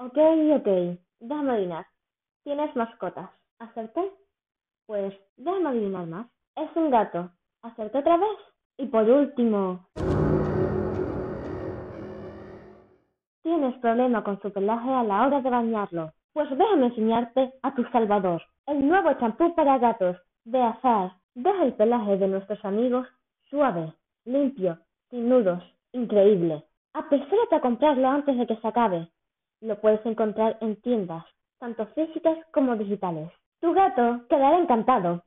Ok, ok. Déjame adivinar. ¿Tienes mascotas? ¿Acerté? Pues déjame adivinar más. Es un gato. ¿Acerté otra vez? Y por último... Tienes problema con su pelaje a la hora de bañarlo. Pues déjame enseñarte a tu salvador. El nuevo champú para gatos de Azar. Deja el pelaje de nuestros amigos suave, limpio, sin nudos. Increíble. Apresúrate a comprarlo antes de que se acabe. Lo puedes encontrar en tiendas, tanto físicas como digitales. Tu gato quedará encantado.